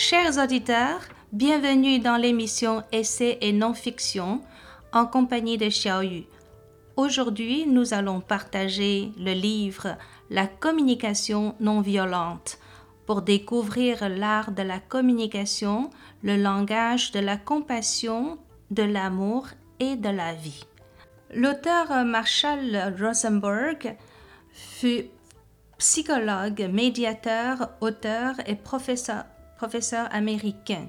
Chers auditeurs, bienvenue dans l'émission Essais et non-fiction en compagnie de Xiaoyu. Aujourd'hui, nous allons partager le livre La communication non violente pour découvrir l'art de la communication, le langage de la compassion, de l'amour et de la vie. L'auteur Marshall Rosenberg fut psychologue, médiateur, auteur et professeur, professeur américain.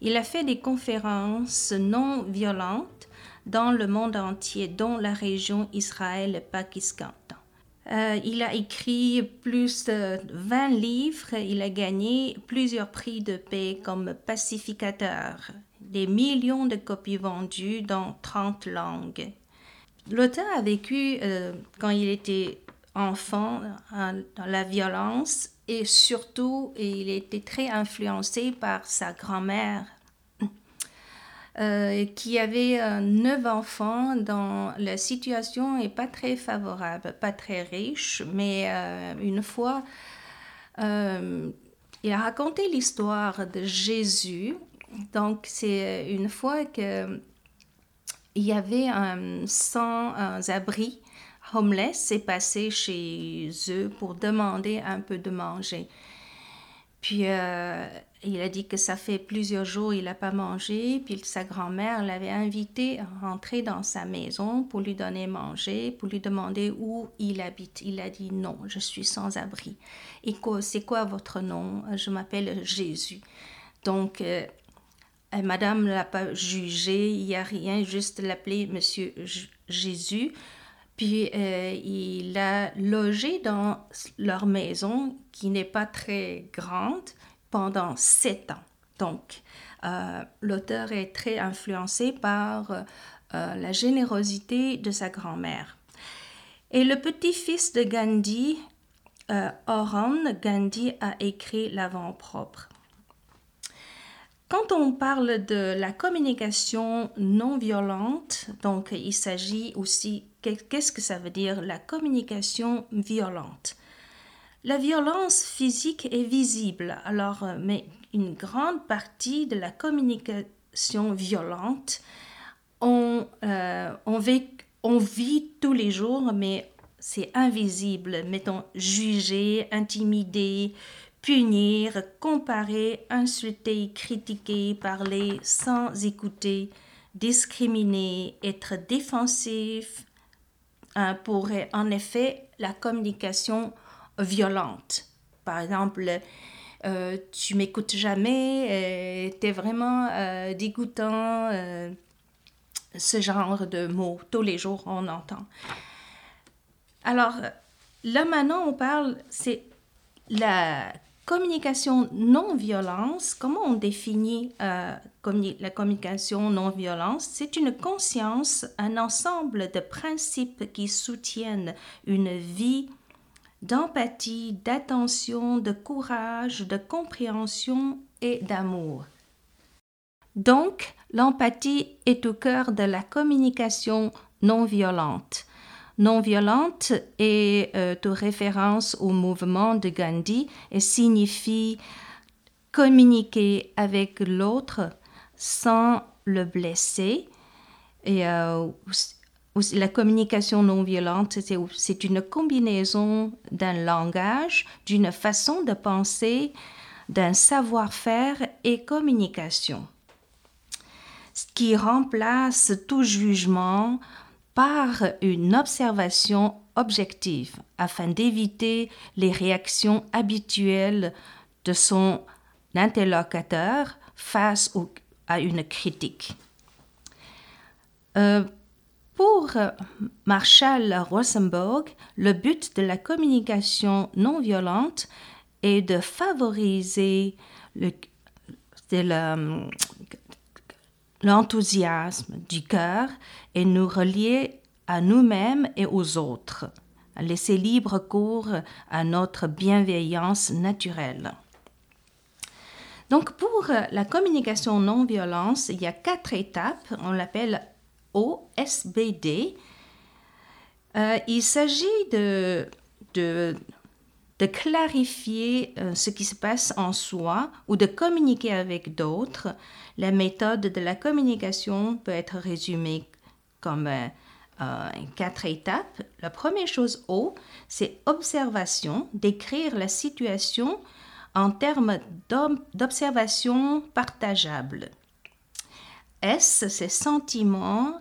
Il a fait des conférences non violentes dans le monde entier, dont la région Israël et Pakistan. Euh, il a écrit plus de 20 livres, il a gagné plusieurs prix de paix comme pacificateur, des millions de copies vendues dans 30 langues. L'auteur a vécu, euh, quand il était enfant, dans la violence et surtout, il était très influencé par sa grand-mère euh, qui avait euh, neuf enfants dont la situation n'est pas très favorable, pas très riche, mais euh, une fois, il a raconté l'histoire de Jésus. Donc, c'est une fois que il y avait un sans-abri homeless s'est passé chez eux pour demander un peu de manger. Puis euh, il a dit que ça fait plusieurs jours il n'a pas mangé, puis sa grand-mère l'avait invité à rentrer dans sa maison pour lui donner manger, pour lui demander où il habite. Il a dit non, je suis sans abri. Et c'est quoi votre nom? Je m'appelle Jésus. Donc euh, Madame ne l'a pas jugé, il n'y a rien, juste l'appeler Monsieur Jésus. Puis euh, il a logé dans leur maison qui n'est pas très grande pendant sept ans. Donc euh, l'auteur est très influencé par euh, la générosité de sa grand-mère. Et le petit-fils de Gandhi, Oran Gandhi, a écrit l'avant-propre. Quand on parle de la communication non violente, donc il s'agit aussi qu'est-ce que ça veut dire la communication violente? La violence physique est visible, alors, euh, mais une grande partie de la communication violente, on, euh, on, vit, on vit tous les jours, mais c'est invisible, mettons, juger, intimider, punir, comparer, insulter, critiquer, parler sans écouter, discriminer, être défensif, euh, pourrait en effet la communication violente. Par exemple, euh, tu m'écoutes jamais, euh, tu es vraiment euh, dégoûtant, ce genre de mots, tous les jours on entend. Alors, là maintenant on parle, c'est la communication non-violence, comment on définit euh, la communication non-violence? C'est une conscience, un ensemble de principes qui soutiennent une vie d'empathie, d'attention, de courage, de compréhension et d'amour. Donc, l'empathie est au cœur de la communication non violente non violente est euh, de référence au mouvement de Gandhi et signifie communiquer avec l'autre sans le blesser. Et euh, la communication non violente, c'est une combinaison d'un langage, d'une façon de penser, d'un savoir-faire et communication. Ce qui remplace tout jugement, par une observation objective afin d'éviter les réactions habituelles de son interlocuteur face à une critique. Euh, pour Marshall Rosenberg, le but de la communication non violente est de favoriser l'enthousiasme du cœur et nous relier à nous-mêmes et aux autres, laisser libre cours à notre bienveillance naturelle. Donc pour la communication non-violence, il y a quatre étapes, on l'appelle OSBD. Euh, il s'agit de, de de clarifier euh, ce qui se passe en soi ou de communiquer avec d'autres. La méthode de la communication peut être résumée comme euh, euh, quatre étapes. La première chose O, c'est observation, décrire la situation en termes d'observation partageable. S, c'est sentiment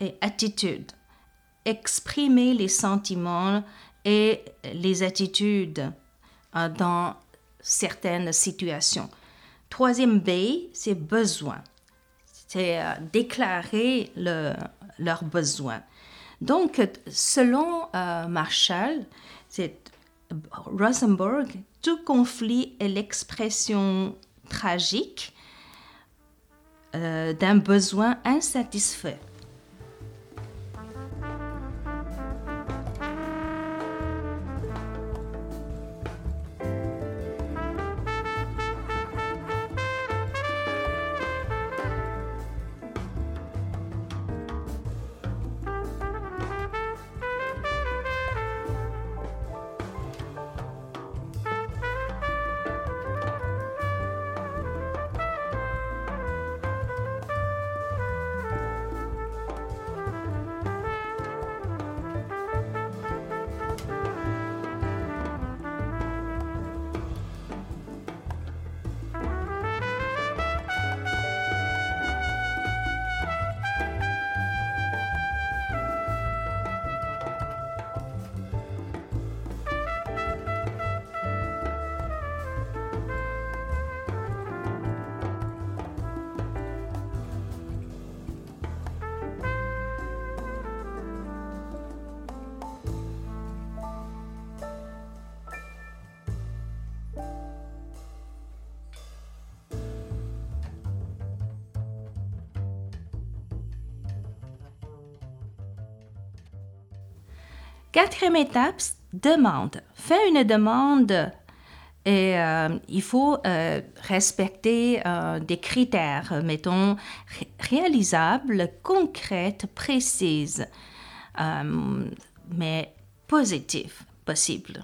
et attitude. Exprimer les sentiments et les attitudes euh, dans certaines situations. Troisième B, c'est besoin. C'est euh, déclarer leurs besoins. Donc, selon euh, Marshall, c'est Rosenberg, tout conflit est l'expression tragique d'un besoin insatisfait. Quatrième étape, demande. Fais une demande et euh, il faut euh, respecter euh, des critères, mettons, réalisables, concrètes, précises, mais positifs, possibles,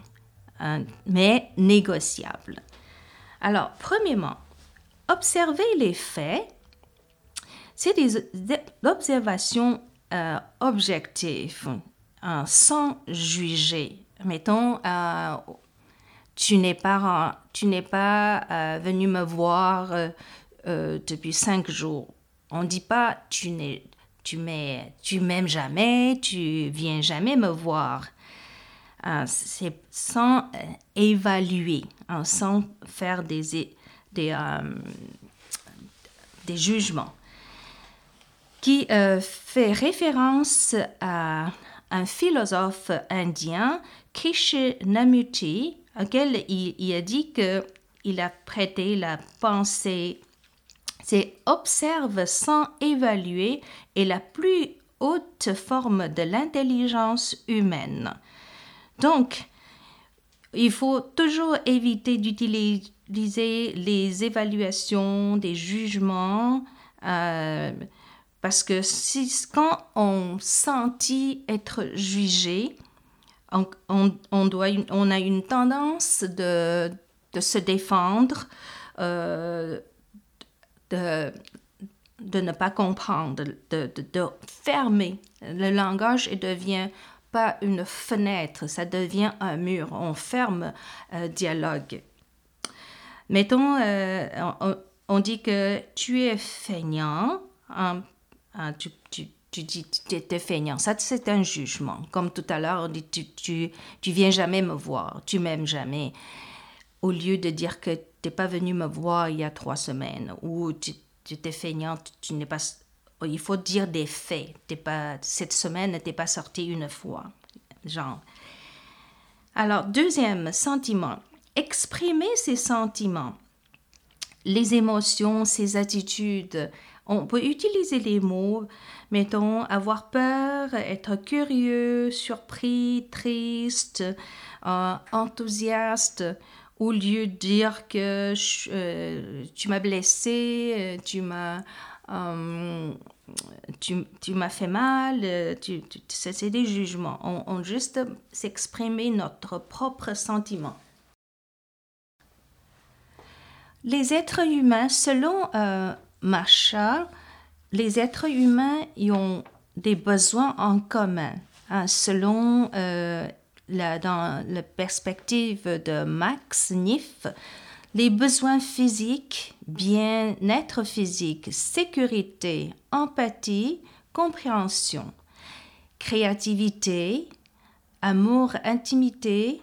mais négociables. Alors, premièrement, observer les faits, c'est des observations objectives sans juger. Mettons, euh, tu n'es pas, pas euh, venu me voir euh, depuis cinq jours. On ne dit pas tu n'es, tu m'aimes jamais, tu viens jamais me voir. c'est sans évaluer, sans faire des, des, des jugements qui fait référence à un philosophe indien, Krishnamurti, auquel il, il a dit qu'il a prêté la pensée, c'est observe sans évaluer est la plus haute forme de l'intelligence humaine. Donc, il faut toujours éviter d'utiliser les évaluations, des jugements, euh, parce que si, quand on sentit être jugé, on, doit, on a une tendance de, de se défendre, euh, de, de ne pas comprendre, de, de, fermer. Le langage et devient pas une fenêtre, ça devient un mur. On ferme euh, dialogue. Mettons, euh, on, on, dit que tu es feignant. Hein, ah, tu, tu, tu, dis tu étais feignant. Ça, c'est un jugement. Comme tout à l'heure, tu, tu, tu viens jamais me voir, tu m'aimes jamais. Au lieu de dire que tu n'es pas venu me voir il y a trois semaines ou tu, tu étais feignant, tu, n'es pas. Il faut dire des faits. Pas, cette semaine, tu n'es pas sorti une fois. Genre. Alors, deuxième sentiment. Exprimer ses sentiments, les émotions, ses attitudes, on peut utiliser les mots, mettons, avoir peur, être curieux, surpris, triste, euh, enthousiaste, au lieu de dire que euh, tu m'as blessé, euh, tu m'as... tu, tu m'as fait mal, c'est des jugements. On, on juste s'exprimer notre propre sentiment. Les êtres humains, selon Marshall, les êtres humains ont des besoins en commun. Hein, selon euh, la, dans la perspective de Max Niff, les besoins physiques, bien-être physique, sécurité, empathie, compréhension, créativité, amour, intimité,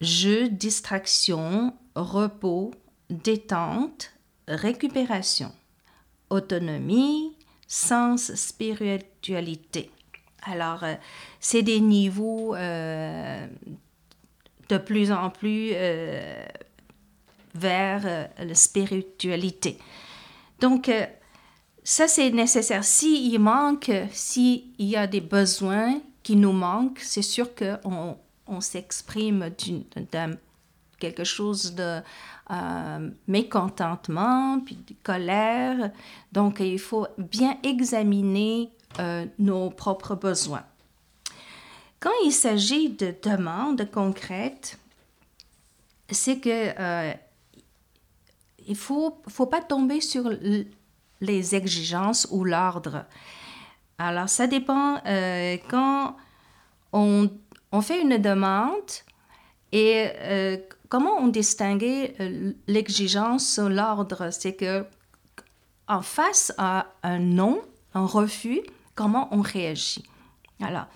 jeu, distraction, repos, détente, récupération, autonomie, sens, spiritualité. Alors, euh, c'est des niveaux euh, de plus en plus euh, vers la spiritualité. Donc, ça, c'est nécessaire. S'il manque, s'il y a des besoins qui nous manquent, c'est sûr qu'on on, s'exprime d'un quelque chose de mécontentement, puis de colère. Donc, il faut bien examiner euh, nos propres besoins. Quand il s'agit de demandes concrètes, c'est que euh, il faut faut pas tomber sur les exigences ou l'ordre. Alors ça dépend euh, quand on, on, fait une demande et comment on distingue l'exigence ou l'ordre, c'est que en face à un non, un refus, comment on réagit? Alors,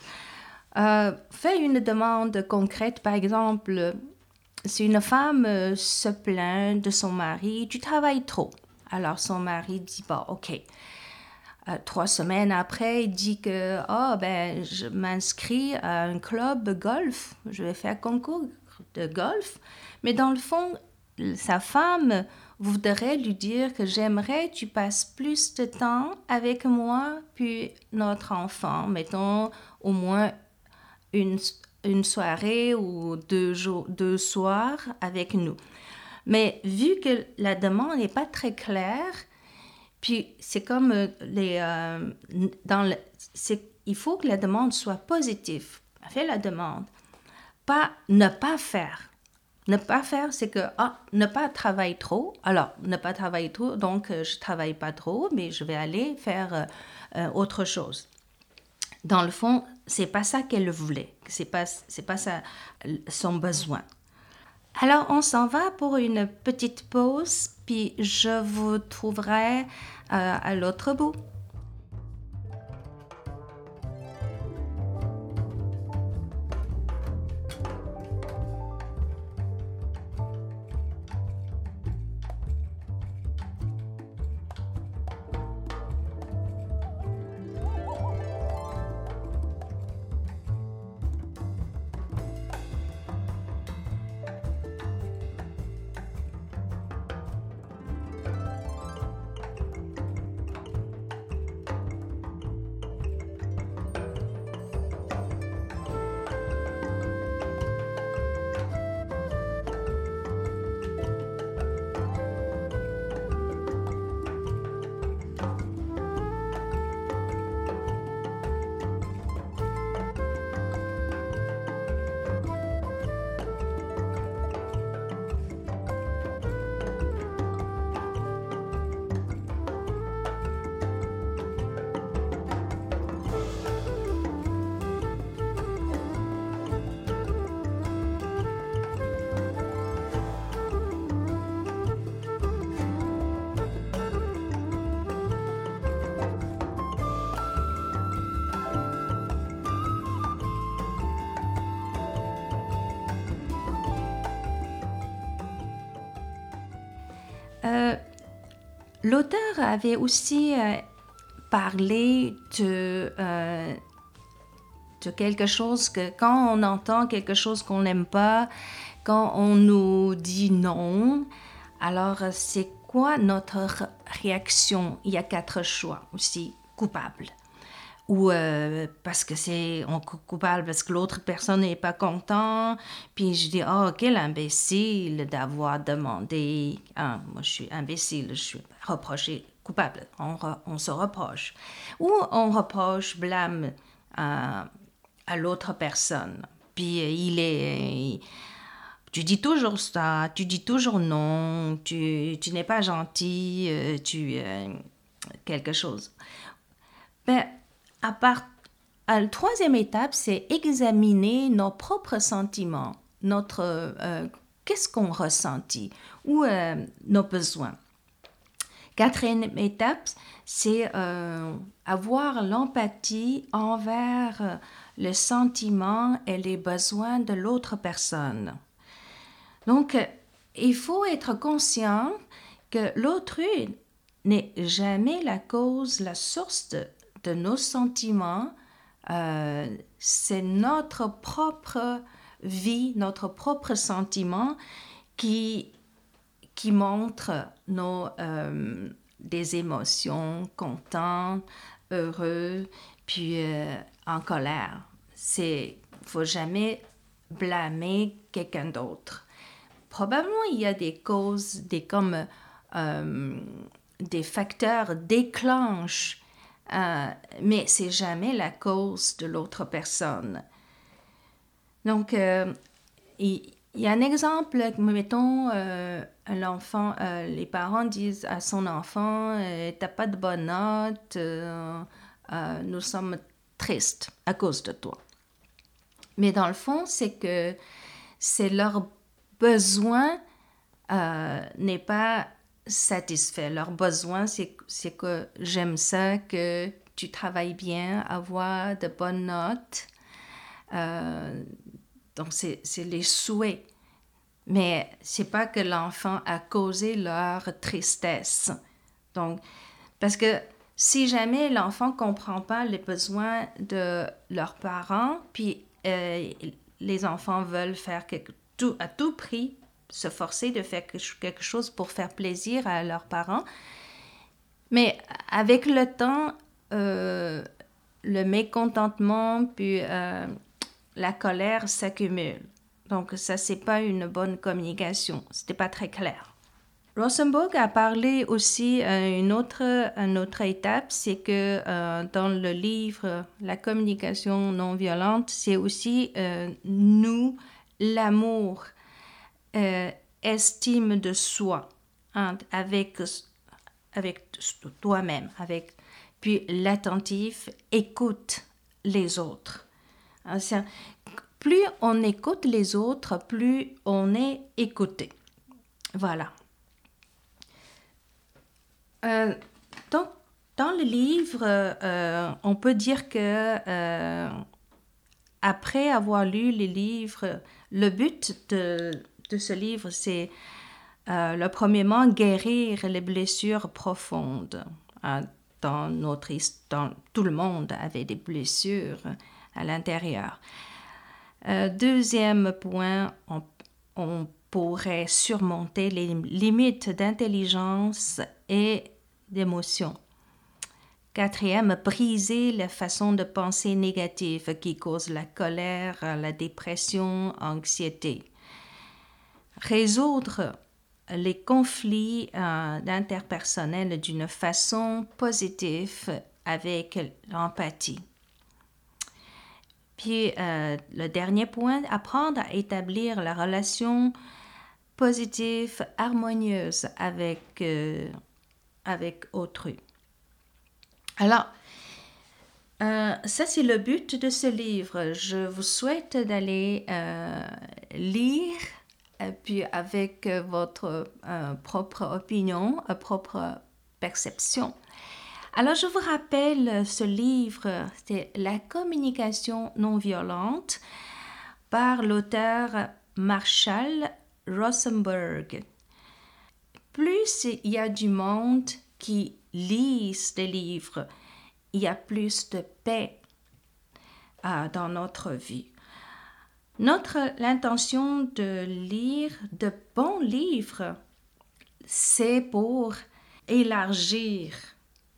euh, une demande concrète, par exemple, si une femme euh, se plaint de son mari, tu travailles trop. Alors son mari dit, bah, ok. Euh, trois semaines après, il dit que, oh, ben, je m'inscris à un club golf, je vais faire concours de golf. Mais dans le fond, sa femme voudrais lui dire que j'aimerais que tu passes plus de temps avec moi puis notre enfant. Mettons au moins une, une soirée ou deux, jours, deux soirs avec nous. Mais vu que la demande n'est pas très claire, puis c'est comme euh, les... Euh, dans le, il faut que la demande soit positive. Fais la demande. Pas ne pas faire. Ne pas faire, c'est que, ah, ne pas travailler trop. Alors, ne pas travailler trop, donc euh, je travaille pas trop, mais je vais aller faire euh, euh, autre chose. Dans le fond, c'est pas ça qu'elle voulait, c'est pas, c'est pas ça son besoin. Alors, on s'en va pour une petite pause, puis je vous trouverai à l'autre bout. L'auteur avait aussi euh, parlé de, euh, de quelque chose que quand on entend quelque chose qu'on n'aime pas, quand on nous dit non, alors c'est quoi notre réaction? Il y a quatre choix aussi coupables ou euh, parce que c'est coupable parce que l'autre personne n'est pas content. Puis je dis oh quel imbécile d'avoir demandé. Ah, moi je suis imbécile je suis reproché coupable. On, on se reproche. Ou on reproche blâme à, l'autre personne. Puis il est tu dis toujours ça, tu dis toujours non, tu, tu n'es pas gentil, euh, tu euh, quelque chose. Ben, à part, la troisième étape, c'est examiner nos propres sentiments, notre euh, qu'est-ce qu'on ressentit ou nos besoins. Quatrième étape, c'est avoir l'empathie envers le sentiment et les besoins de l'autre personne. Donc, il faut être conscient que l'autrui n'est jamais la cause, la source de, nos sentiments. Euh, c'est notre propre vie, notre propre sentiment qui, qui montre nos, euh, des émotions contentes, heureux, puis euh, en colère. C'est faut jamais blâmer quelqu'un d'autre. Probablement il y a des causes, des comme des facteurs déclenchent, euh, mais c'est jamais la cause de l'autre personne. Donc euh, il, y a un exemple, mettons, l'enfant, les parents disent à son enfant, t'as pas de bonne note, nous sommes tristes à cause de toi. Mais dans le fond, c'est que c'est leur besoin euh, n'est pas satisfait. Leur besoin, c'est que j'aime ça, que tu travailles bien, avoir de bonnes notes. Euh, donc, c'est les souhaits. Mais c'est pas que l'enfant a causé leur tristesse. Donc, parce que si jamais l'enfant comprend pas les besoins de leurs parents, puis euh, les enfants veulent faire quelque, tout, à tout prix se forcer de faire quelque chose pour faire plaisir à leurs parents. Mais avec le temps, euh, le mécontentement puis euh, la colère s'accumulent. Donc ça, c'est pas une bonne communication. C'était pas très clair. Rosenberg a parlé aussi euh, une autre, une autre étape, c'est que dans le livre La communication non violente, c'est aussi nous l'amour, euh, estime de soi hein, avec, avec toi-même, avec, puis l'attentif écoute les autres. Hein, plus on écoute les autres, plus on est écouté. Voilà. Euh, donc, dans le livre, euh, on peut dire que après avoir lu les livres le but de, ce livre, c'est euh, le premièrement guérir les blessures profondes. Hein, dans notre histoire, tout le monde avait des blessures à l'intérieur. Euh, deuxième point, on, pourrait surmonter les limites d'intelligence et d'émotion. Quatrième, briser la façon de penser négative qui cause la colère, la dépression, l'anxiété. Résoudre les conflits euh, interpersonnels d'une façon positive avec l'empathie. Puis euh, le dernier point, apprendre à établir la relation positive, harmonieuse avec, euh, avec autrui. Alors, ça c'est le but de ce livre. Je vous souhaite d'aller lire, puis avec votre euh, propre opinion, propre perception. Alors, je vous rappelle ce livre, c'est La communication non violente par l'auteur Marshall Rosenberg. Plus il y a du monde qui lisent des livres, il y a plus de paix euh, dans notre vie. Notre l'intention de lire de bons livres, c'est pour élargir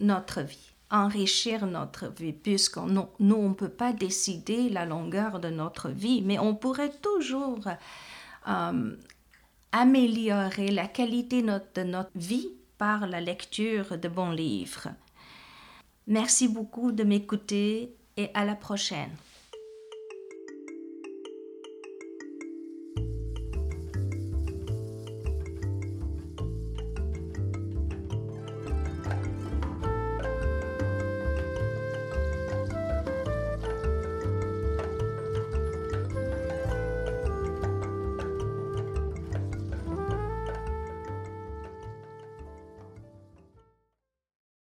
notre vie, enrichir notre vie, puisqu'on nous, on ne peut pas décider la longueur de notre vie, mais on pourrait toujours euh, améliorer la qualité de notre vie par la lecture de bons livres. Merci beaucoup de m'écouter et à la prochaine.